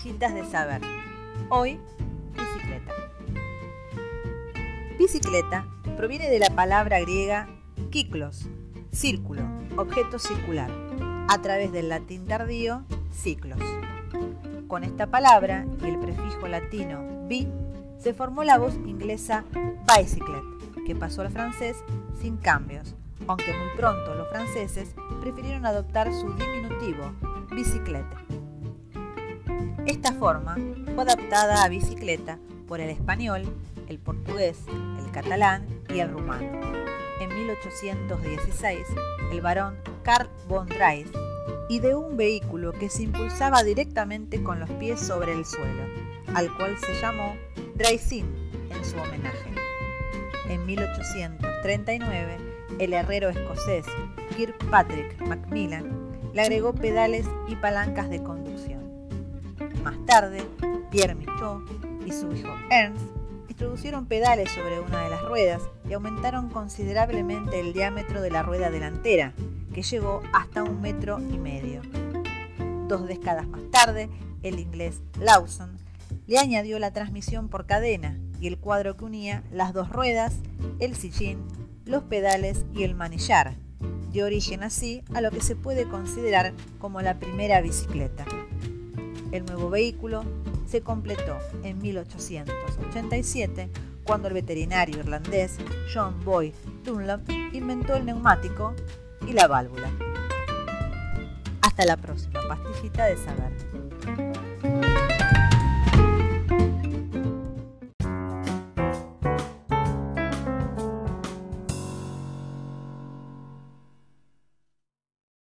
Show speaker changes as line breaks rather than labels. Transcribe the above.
Pastillitas de saber. Hoy, bicicleta. Bicicleta proviene de la palabra griega kiklos, círculo, objeto circular, a través del latín tardío ciclos. Con esta palabra y el prefijo latino bi, se formó la voz inglesa bicyclette, que pasó al francés sin cambios, aunque muy pronto los franceses prefirieron adoptar su diminutivo, bicicleta. Esta forma fue adaptada a bicicleta por el español, el portugués, el catalán y el rumano. En 1816, el barón Karl von Drais ideó un vehículo que se impulsaba directamente con los pies sobre el suelo, al cual se llamó Draisin en su homenaje. En 1839, el herrero escocés Kirkpatrick Macmillan le agregó pedales y palancas de conducción. Más tarde, Pierre Michaud y su hijo Ernst introducieron pedales sobre una de las ruedas y aumentaron considerablemente el diámetro de la rueda delantera, que llegó hasta un metro y medio. Dos décadas más tarde, el inglés Lawson le añadió la transmisión por cadena y el cuadro que unía las dos ruedas, el sillín, los pedales y el manillar, de origen así a lo que se puede considerar como la primera bicicleta. El nuevo vehículo se completó en 1887 cuando el veterinario irlandés John Boyd Dunlop inventó el neumático y la válvula. Hasta la próxima pastillita de saber.